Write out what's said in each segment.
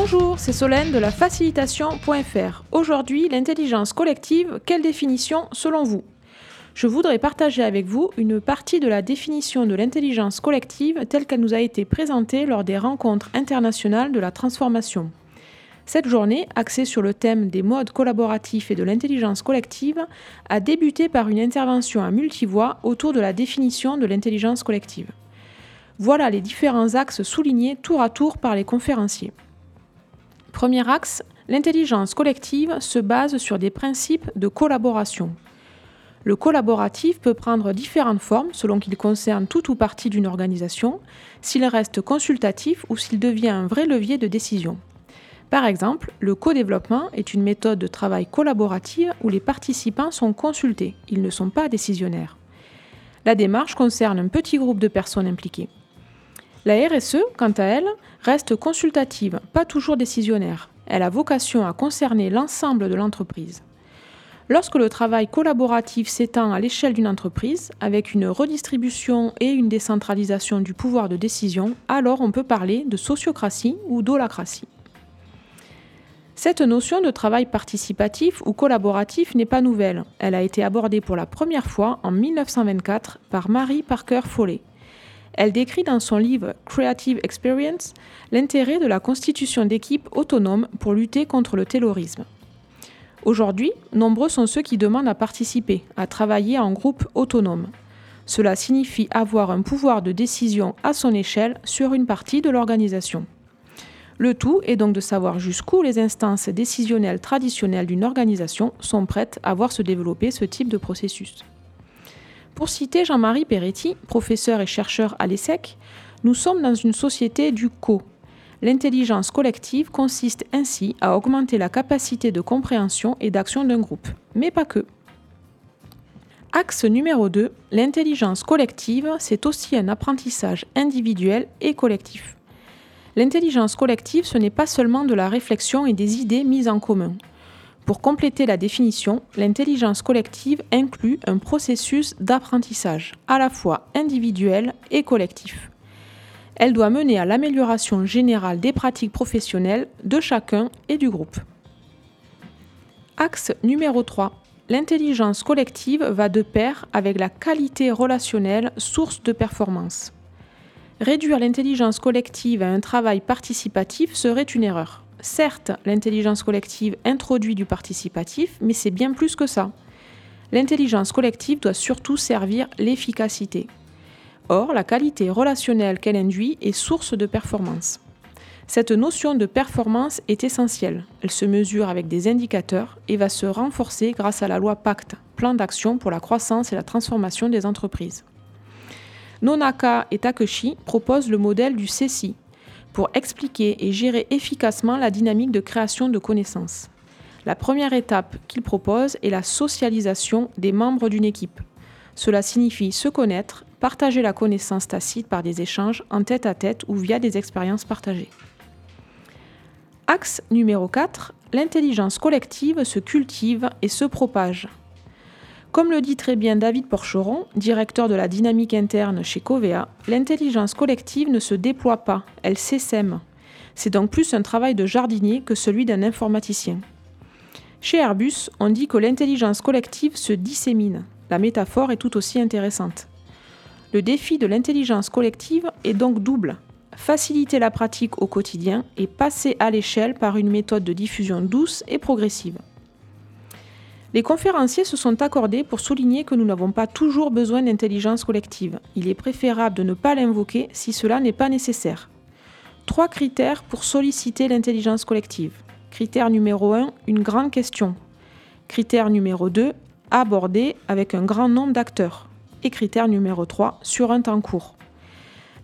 Bonjour, c'est Solène de la facilitation.fr. Aujourd'hui, l'intelligence collective, quelle définition selon vous? Je voudrais partager avec vous une partie de la définition de l'intelligence collective telle qu'elle nous a été présentée lors des rencontres internationales de la transformation. Cette journée, axée sur le thème des modes collaboratifs et de l'intelligence collective, a débuté par une intervention à multivoix autour de la définition de l'intelligence collective. Voilà les différents axes soulignés tour à tour par les conférenciers. Premier axe, l'intelligence collective se base sur des principes de collaboration. Le collaboratif peut prendre différentes formes selon qu'il concerne tout ou partie d'une organisation, s'il reste consultatif ou s'il devient un vrai levier de décision. Par exemple, le co-développement est une méthode de travail collaborative où les participants sont consultés, ils ne sont pas décisionnaires. La démarche concerne un petit groupe de personnes impliquées. La RSE, quant à elle, reste consultative, pas toujours décisionnaire. Elle a vocation à concerner l'ensemble de l'entreprise. Lorsque le travail collaboratif s'étend à l'échelle d'une entreprise, avec une redistribution et une décentralisation du pouvoir de décision, alors on peut parler de sociocratie ou d'holacratie. Cette notion de travail participatif ou collaboratif n'est pas nouvelle. Elle a été abordée pour la première fois en 1924 par Marie Parker Foley. Elle décrit dans son livre Creative Experience l'intérêt de la constitution d'équipes autonomes pour lutter contre le terrorisme. Aujourd'hui, nombreux sont ceux qui demandent à participer, à travailler en groupe autonome. Cela signifie avoir un pouvoir de décision à son échelle sur une partie de l'organisation. Le tout est donc de savoir jusqu'où les instances décisionnelles traditionnelles d'une organisation sont prêtes à voir se développer ce type de processus. Pour citer Jean-Marie Peretti, professeur et chercheur à l'ESSEC, nous sommes dans une société du co. L'intelligence collective consiste ainsi à augmenter la capacité de compréhension et d'action d'un groupe, mais pas que. Axe numéro 2, l'intelligence collective, c'est aussi un apprentissage individuel et collectif. L'intelligence collective, ce n'est pas seulement de la réflexion et des idées mises en commun. Pour compléter la définition, l'intelligence collective inclut un processus d'apprentissage, à la fois individuel et collectif. Elle doit mener à l'amélioration générale des pratiques professionnelles de chacun et du groupe. Axe numéro 3. L'intelligence collective va de pair avec la qualité relationnelle, source de performance. Réduire l'intelligence collective à un travail participatif serait une erreur. Certes, l'intelligence collective introduit du participatif, mais c'est bien plus que ça. L'intelligence collective doit surtout servir l'efficacité. Or, la qualité relationnelle qu'elle induit est source de performance. Cette notion de performance est essentielle. Elle se mesure avec des indicateurs et va se renforcer grâce à la loi Pacte, plan d'action pour la croissance et la transformation des entreprises. Nonaka et Takeshi proposent le modèle du CECI pour expliquer et gérer efficacement la dynamique de création de connaissances. La première étape qu'ils proposent est la socialisation des membres d'une équipe. Cela signifie se connaître, partager la connaissance tacite par des échanges en tête à tête ou via des expériences partagées. Axe numéro 4, l'intelligence collective se cultive et se propage. Comme le dit très bien David Porcheron, directeur de la dynamique interne chez Covea, l'intelligence collective ne se déploie pas, elle s'essaime. C'est donc plus un travail de jardinier que celui d'un informaticien. Chez Airbus, on dit que l'intelligence collective se dissémine. La métaphore est tout aussi intéressante. Le défi de l'intelligence collective est donc double. Faciliter la pratique au quotidien et passer à l'échelle par une méthode de diffusion douce et progressive. Les conférenciers se sont accordés pour souligner que nous n'avons pas toujours besoin d'intelligence collective. Il est préférable de ne pas l'invoquer si cela n'est pas nécessaire. Trois critères pour solliciter l'intelligence collective. Critère numéro 1, une grande question. Critère numéro 2, aborder avec un grand nombre d'acteurs. Et critère numéro 3, sur un temps court.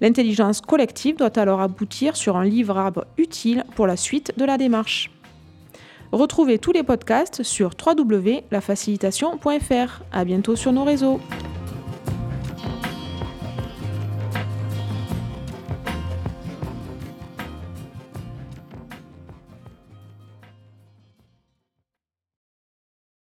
L'intelligence collective doit alors aboutir sur un livrable utile pour la suite de la démarche. Retrouvez tous les podcasts sur www.lafacilitation.fr. À bientôt sur nos réseaux.